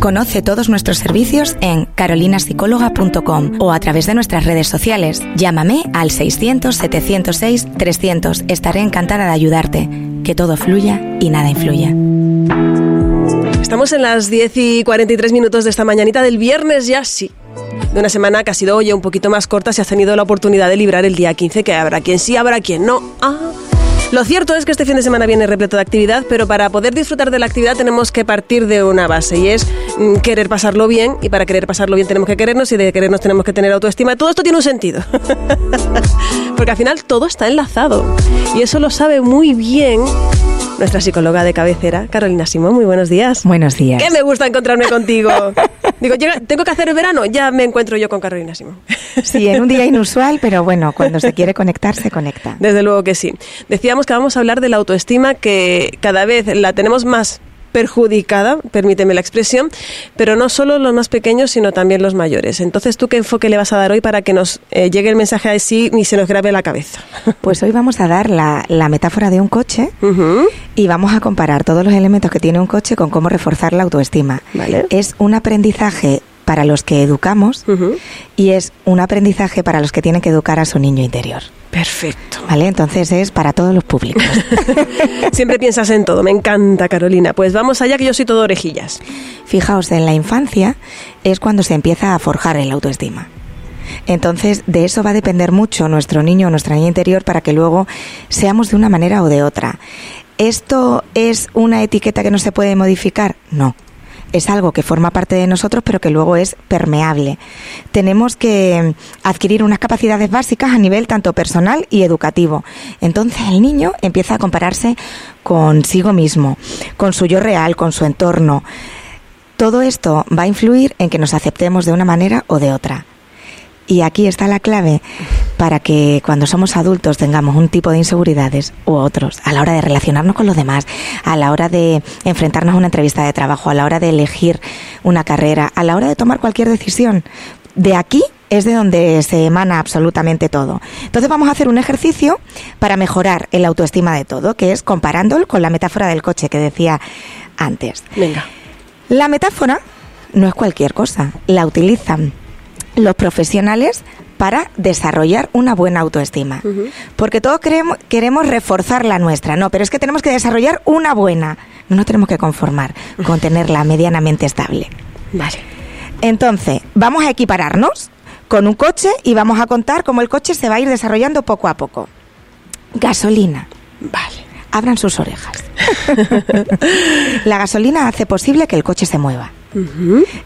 Conoce todos nuestros servicios en carolinapsicóloga.com o a través de nuestras redes sociales. Llámame al 600-706-300. Estaré encantada de ayudarte. Que todo fluya y nada influya. Estamos en las 10 y 43 minutos de esta mañanita del viernes ya, sí. De una semana que ha sido, oye, un poquito más corta si has tenido la oportunidad de librar el día 15, que habrá quien sí, habrá quien no. Ah. Lo cierto es que este fin de semana viene repleto de actividad, pero para poder disfrutar de la actividad tenemos que partir de una base y es mm, querer pasarlo bien y para querer pasarlo bien tenemos que querernos y de querernos tenemos que tener autoestima. Todo esto tiene un sentido. Porque al final todo está enlazado y eso lo sabe muy bien nuestra psicóloga de cabecera, Carolina Simón. Muy buenos días. Buenos días. Que me gusta encontrarme contigo. Digo, tengo que hacer el verano, ya me encuentro yo con Carolina Simón. Sí, en un día inusual, pero bueno, cuando se quiere conectar, se conecta. Desde luego que sí. Decíamos que vamos a hablar de la autoestima, que cada vez la tenemos más perjudicada, permíteme la expresión, pero no solo los más pequeños, sino también los mayores. Entonces, ¿tú qué enfoque le vas a dar hoy para que nos eh, llegue el mensaje así y se nos grabe la cabeza? Pues hoy vamos a dar la, metáfora de un coche y vamos a comparar todos los elementos que tiene un coche con cómo reforzar la autoestima. Es un aprendizaje para los que educamos y es un aprendizaje para los que tienen que educar a su niño interior. Perfecto. Vale, entonces es para todos los públicos. Siempre piensas en todo, me encanta Carolina. Pues vamos allá que yo soy todo orejillas. Fijaos, en la infancia es cuando se empieza a forjar el autoestima. Entonces, de eso va a depender mucho nuestro niño o nuestra niña interior para que luego seamos de una manera o de otra. ¿Esto es una etiqueta que no se puede modificar? No es algo que forma parte de nosotros, pero que luego es permeable. Tenemos que adquirir unas capacidades básicas a nivel tanto personal y educativo. Entonces el niño empieza a compararse consigo mismo, con su yo real, con su entorno. Todo esto va a influir en que nos aceptemos de una manera o de otra. Y aquí está la clave para que cuando somos adultos tengamos un tipo de inseguridades u otros, a la hora de relacionarnos con los demás, a la hora de enfrentarnos a una entrevista de trabajo, a la hora de elegir una carrera, a la hora de tomar cualquier decisión. De aquí es de donde se emana absolutamente todo. Entonces vamos a hacer un ejercicio para mejorar el autoestima de todo, que es comparándolo con la metáfora del coche que decía antes. Venga. La metáfora no es cualquier cosa, la utilizan los profesionales para desarrollar una buena autoestima. Porque todos queremos, queremos reforzar la nuestra, no, pero es que tenemos que desarrollar una buena. No nos tenemos que conformar con tenerla medianamente estable. Vale. Entonces, vamos a equipararnos con un coche y vamos a contar cómo el coche se va a ir desarrollando poco a poco. Gasolina. Vale. Abran sus orejas. la gasolina hace posible que el coche se mueva.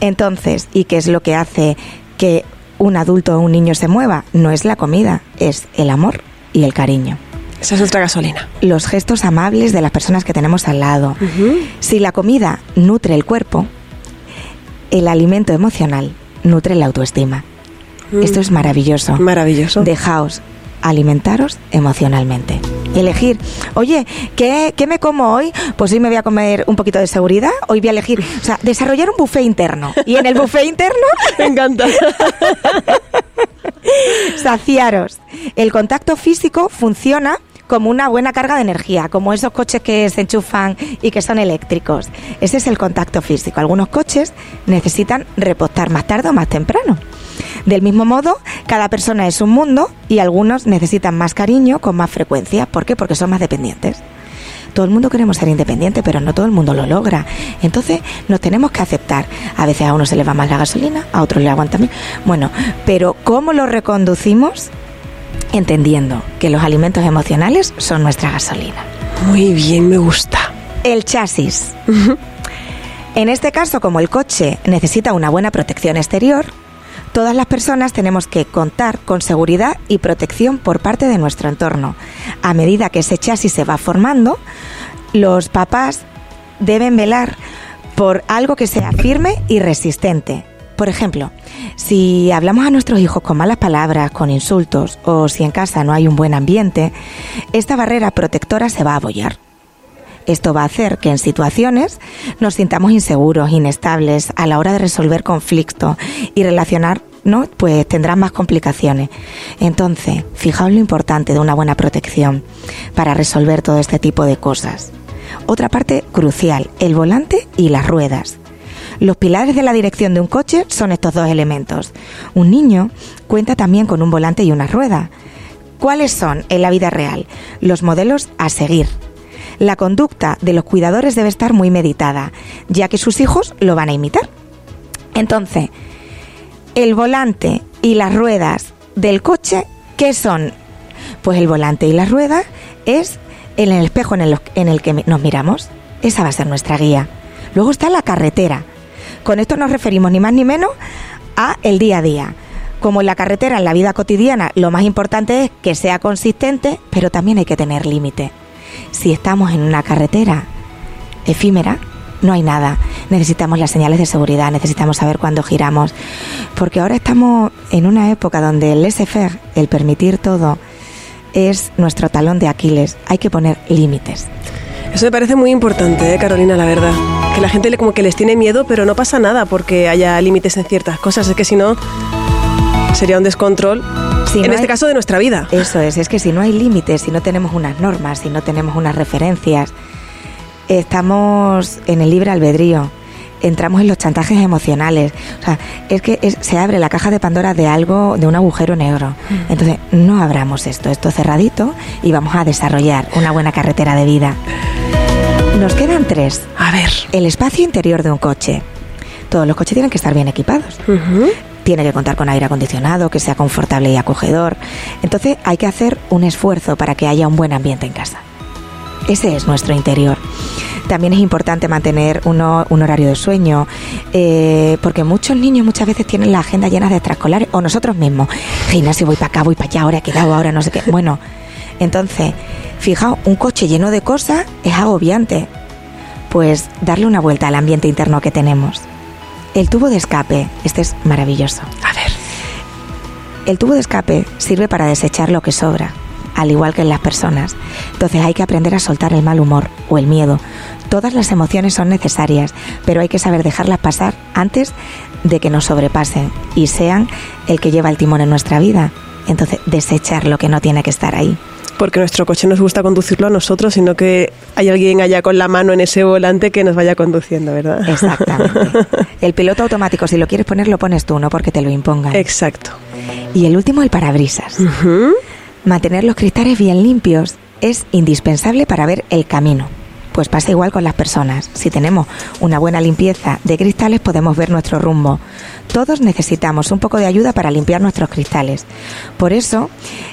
Entonces, ¿y qué es lo que hace que un adulto o un niño se mueva, no es la comida, es el amor y el cariño. Esa es nuestra gasolina. Los gestos amables de las personas que tenemos al lado. Si la comida nutre el cuerpo, el alimento emocional nutre la autoestima. Mm. Esto es maravilloso. Maravilloso. Dejaos alimentaros emocionalmente. elegir, oye, ¿qué, ¿qué, me como hoy? Pues hoy me voy a comer un poquito de seguridad, hoy voy a elegir, o sea, desarrollar un buffet interno. Y en el buffet interno... me encanta. saciaros. El contacto físico funciona como una buena carga de energía, como esos coches que se enchufan y que son eléctricos. Ese es el contacto físico. Algunos coches necesitan repostar más tarde o más temprano. Del mismo modo, cada persona es un mundo y algunos necesitan más cariño con más frecuencia. ¿Por qué? Porque son más dependientes. Todo el mundo queremos ser independiente, pero no todo el mundo lo logra. Entonces nos tenemos que aceptar. A veces a uno se le va más la gasolina, a otros le aguanta menos. Bueno, pero ¿cómo lo reconducimos? Entendiendo que los alimentos emocionales son nuestra gasolina. Muy bien, me gusta. El chasis. En este caso, como el coche necesita una buena protección exterior, todas las personas tenemos que contar con seguridad y protección por parte de nuestro entorno. A medida que ese chasis se va formando, los papás deben velar por algo que sea firme y resistente. Por ejemplo, si hablamos a nuestros hijos con malas palabras, con insultos, o si en casa no hay un buen ambiente, esta barrera protectora se va a abollar. Esto va a hacer que en situaciones nos sintamos inseguros, inestables a la hora de resolver conflictos y relacionar, ¿no? Pues tendrán más complicaciones. Entonces, fijaos lo importante de una buena protección para resolver todo este tipo de cosas. Otra parte crucial, el volante y las ruedas. Los pilares de la dirección de un coche son estos dos elementos. Un niño cuenta también con un volante y una rueda. ¿Cuáles son en la vida real? Los modelos a seguir. La conducta de los cuidadores debe estar muy meditada, ya que sus hijos lo van a imitar. Entonces, el volante y las ruedas del coche, ¿qué son? Pues el volante y las ruedas es en el espejo en el, en el que nos miramos. Esa va a ser nuestra guía. Luego está la carretera. Con esto nos referimos ni más ni menos a el día a día. Como en la carretera, en la vida cotidiana, lo más importante es que sea consistente, pero también hay que tener límite. Si estamos en una carretera efímera, no hay nada. Necesitamos las señales de seguridad, necesitamos saber cuándo giramos, porque ahora estamos en una época donde el laissez-faire, el permitir todo, es nuestro talón de Aquiles. Hay que poner límites. Eso me parece muy importante, ¿eh, Carolina, la verdad. Que la gente le, como que les tiene miedo, pero no pasa nada porque haya límites en ciertas cosas. Es que si no, sería un descontrol. en este caso de nuestra vida. Eso es, es que si no hay límites, si no tenemos unas normas, si no tenemos unas referencias, estamos en el libre albedrío entramos en los chantajes emocionales. O sea, es que se abre la caja de Pandora de algo, de un agujero negro. Mm. Entonces, no abramos esto, esto cerradito y vamos a desarrollar una buena carretera de vida. Nos quedan tres. A ver. El espacio interior de un coche. Todos los coches tienen que estar bien equipados. Tiene que contar con aire acondicionado, que sea confortable y acogedor. Entonces hay que hacer un esfuerzo para que haya un buen ambiente en casa. Ese es nuestro interior. También es importante mantener un horario de sueño, eh, porque muchos niños muchas veces tienen la agenda llena de extraescolares, o nosotros mismos. Gimnasio, voy para acá, voy para allá, ahora he quedado, ahora no sé qué. Bueno, entonces, fijaos, un coche lleno de cosas es agobiante. Pues darle una vuelta al ambiente interno que tenemos. El tubo de escape, este es maravilloso. A ver. El tubo de escape sirve para desechar lo que sobra al igual que en las personas. Entonces hay que aprender a soltar el mal humor o el miedo. Todas las emociones son necesarias, pero hay que saber dejarlas pasar antes de que nos sobrepasen y sean el que lleva el timón en nuestra vida. Entonces, desechar lo que no tiene que estar ahí porque nuestro coche nos gusta conducirlo a nosotros, sino que hay alguien allá con la mano en ese volante que nos vaya conduciendo, ¿verdad? Exactamente. El piloto automático, si lo quieres poner, lo pones tú, no porque te lo impongan. Exacto. Y el último, el parabrisas. Mantener los cristales bien limpios es indispensable para ver el camino. Pues pasa igual con las personas. Si tenemos una buena limpieza de cristales podemos ver nuestro rumbo. Todos necesitamos un poco de ayuda para limpiar nuestros cristales. Por eso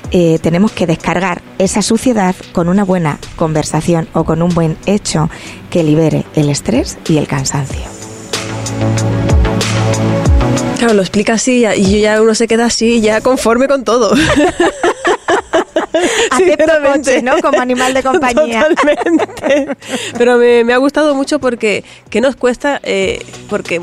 eh, tenemos que descargar esa suciedad con una buena conversación o con un buen hecho que libere el estrés y el cansancio. Claro, lo explica así y ya uno se queda así, ya conforme con todo. Acepto ¿no? Como animal de compañía. Totalmente. Pero me, me ha gustado mucho porque, ¿qué nos cuesta? Eh, porque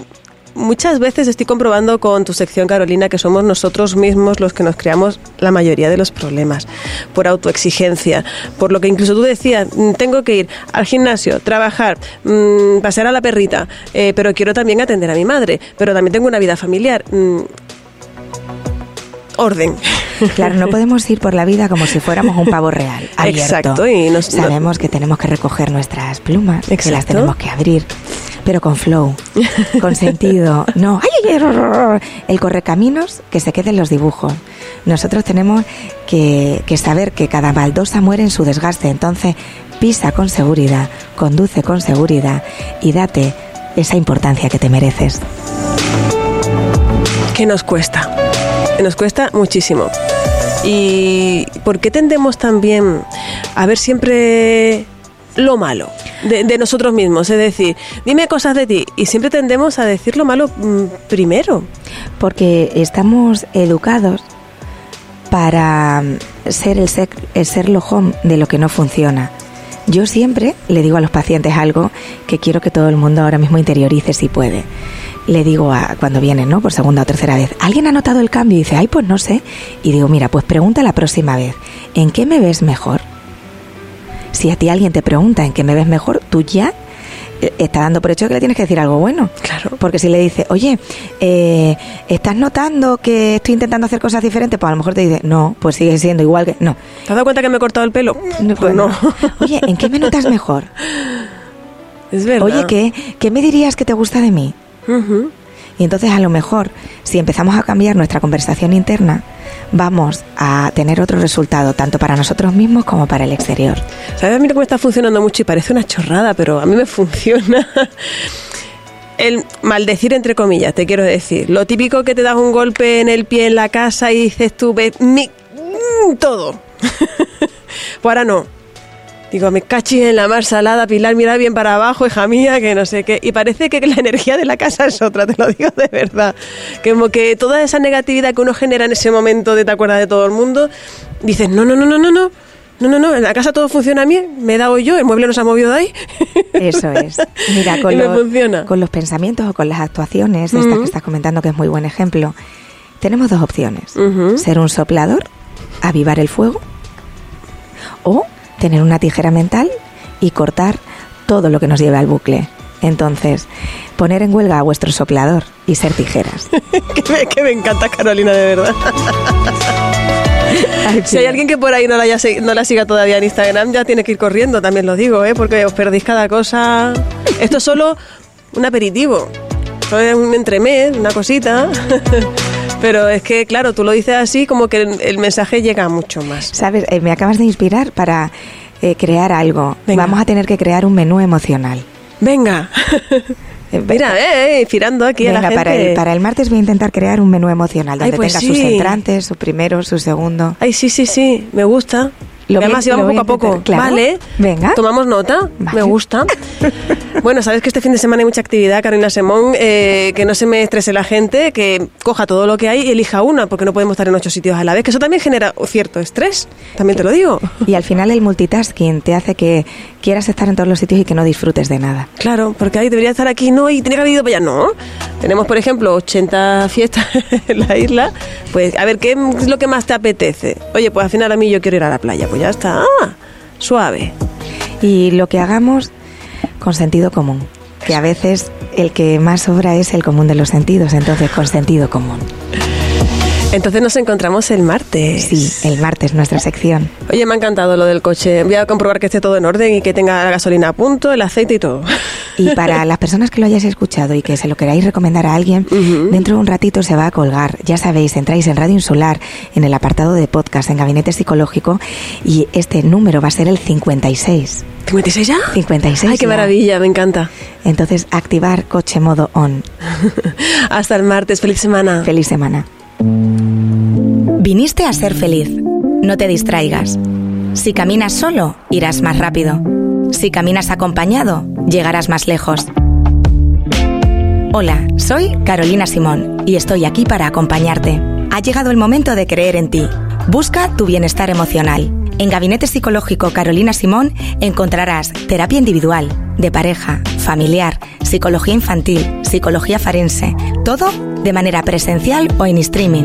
muchas veces estoy comprobando con tu sección, Carolina, que somos nosotros mismos los que nos creamos la mayoría de los problemas, por autoexigencia, por lo que incluso tú decías, mm, tengo que ir al gimnasio, trabajar, mmm, pasear a la perrita, eh, pero quiero también atender a mi madre, pero también tengo una vida familiar. Mm, orden. Claro, no podemos ir por la vida como si fuéramos un pavo real. Exacto. Y nos, Sabemos que tenemos que recoger nuestras plumas, que las tenemos que abrir, pero con flow, con sentido. No, ay, ay, el correcaminos que se queden los dibujos. Nosotros tenemos que, que saber que cada baldosa muere en su desgaste, entonces pisa con seguridad, conduce con seguridad y date esa importancia que te mereces. ¿Qué nos cuesta? Nos cuesta muchísimo. ¿Y por qué tendemos también a ver siempre lo malo de, nosotros mismos? Es decir, dime cosas de ti y siempre tendemos a decir lo malo mm, primero. Porque estamos educados para ser el, ser el home de lo que no funciona Yo siempre le digo a los pacientes algo que quiero que todo el mundo ahora mismo interiorice si puede. Le digo a, cuando vienen, ¿no? Por segunda o tercera vez, ¿alguien ha notado el cambio? Y dice, ay, pues no sé. Y digo, mira, pues pregunta la próxima vez, ¿en qué me ves mejor? Si a ti alguien te pregunta en qué me ves mejor, tú ya eh, está dando por hecho que le tienes que decir algo bueno. Claro. Porque si le dice, oye, eh, ¿estás notando que estoy intentando hacer cosas diferentes? Pues a lo mejor te dice, no, pues sigue siendo igual que. No. ¿Te has dado cuenta que me he cortado el pelo? No, Pues no. Oye, ¿en qué me notas mejor? Es verdad. Oye, ¿qué, ¿qué me dirías que te gusta de mí? Y entonces a lo mejor, si empezamos a cambiar nuestra conversación interna, vamos a tener otro resultado, tanto para nosotros mismos como para el exterior. ¿Sabes a mí cómo está funcionando mucho? Y parece una chorrada, pero a mí me funciona. El maldecir entre comillas, te quiero decir. Lo típico que te das un golpe en el pie en la casa y dices tú, "Ve, mi, mm, todo. pues ahora no. Digo, me cachis en la mar salada, Pilar, mira bien para abajo, hija mía, que no sé qué. Y parece que la energía de la casa es otra, te lo digo de verdad. Que Como que toda esa negatividad que uno genera en ese momento de te acuerdas de todo el mundo, dices, no, no, no, no, no, no. No, no, no, en la casa todo funciona bien, me he dado yo, el mueble no se ha movido de ahí. Eso es. Mira, con, los, con los pensamientos o con las actuaciones, de estas Ujú. que estás comentando, que es muy buen ejemplo, tenemos dos opciones. Ser un soplador, avivar el fuego, o tener una tijera mental y cortar todo lo que nos lleve al bucle. Entonces, poner en huelga a vuestro soplador y ser tijeras. que, me, que me encanta Carolina, de verdad. Si hay alguien que por ahí no la, haya no la siga todavía en Instagram, ya tiene que ir corriendo, también lo digo, ¿eh? porque os perdéis cada cosa. Esto es solo un aperitivo, solo es un entremés, una cosita. Pero es que, claro, tú lo dices así, como que el, el mensaje llega mucho más. Sabes, Eh, me acabas de inspirar para eh, crear algo. Venga. Vamos a tener que crear un menú emocional. Venga. Eh, Mira, eh, eh, inspirando aquí a la Venga, gente. para el, para el martes voy a intentar crear un menú emocional Ay, donde pues tenga sus sí. entrantes, su primero, su segundo. Ay, sí, sí, sí, me gusta. Lo Y Además, íbamos poco a poco. claro. Vale. Venga. Tomamos nota. Vale. Me gusta. bueno, sabes que este fin de semana hay mucha actividad, Carolina Semón. eh, que no se me estrese la gente, que coja todo lo que hay y elija una, porque no podemos estar en ocho sitios a la vez. Que eso también genera cierto estrés. También te lo digo. Y al final el multitasking te hace que quieras estar en todos los sitios y que no disfrutes de nada. Claro, porque ahí debería estar aquí, no, y tenía que haber ido para allá, no. Tenemos, por ejemplo, 80 fiestas en la isla. Pues, a ver, ¿qué es lo que más te apetece? Oye, pues al final a mí yo quiero ir a la playa. Pues ya está. Ah, suave. Y lo que hagamos con sentido común, que a veces el que más sobra es el común de los sentidos, entonces con sentido común. Entonces nos encontramos el martes. Sí, el martes nuestra sección. Oye, me ha encantado lo del coche. Voy a comprobar que esté todo en orden y que tenga la gasolina a punto, el aceite y todo. Y para las personas que lo hayáis escuchado y que se lo queráis recomendar a alguien, dentro de un ratito se va a colgar. Ya sabéis, entráis en Radio Insular, en el apartado de podcast, en Gabinete Psicológico, y este número va a ser el 56. ¿56 ya? 56 Ay, qué ya. maravilla, me encanta. Entonces, activar coche modo on. Hasta el martes, feliz semana. Feliz semana. Viniste a ser feliz. No te distraigas. Si caminas solo, irás más rápido. Si caminas acompañado, llegarás más lejos. Hola, soy Carolina Simón y estoy aquí para acompañarte. Ha llegado el momento de creer en ti. Busca tu bienestar emocional. En Gabinete Psicológico Carolina Simón encontrarás terapia individual, de pareja, familiar, psicología infantil, psicología forense, todo de manera presencial o en streaming.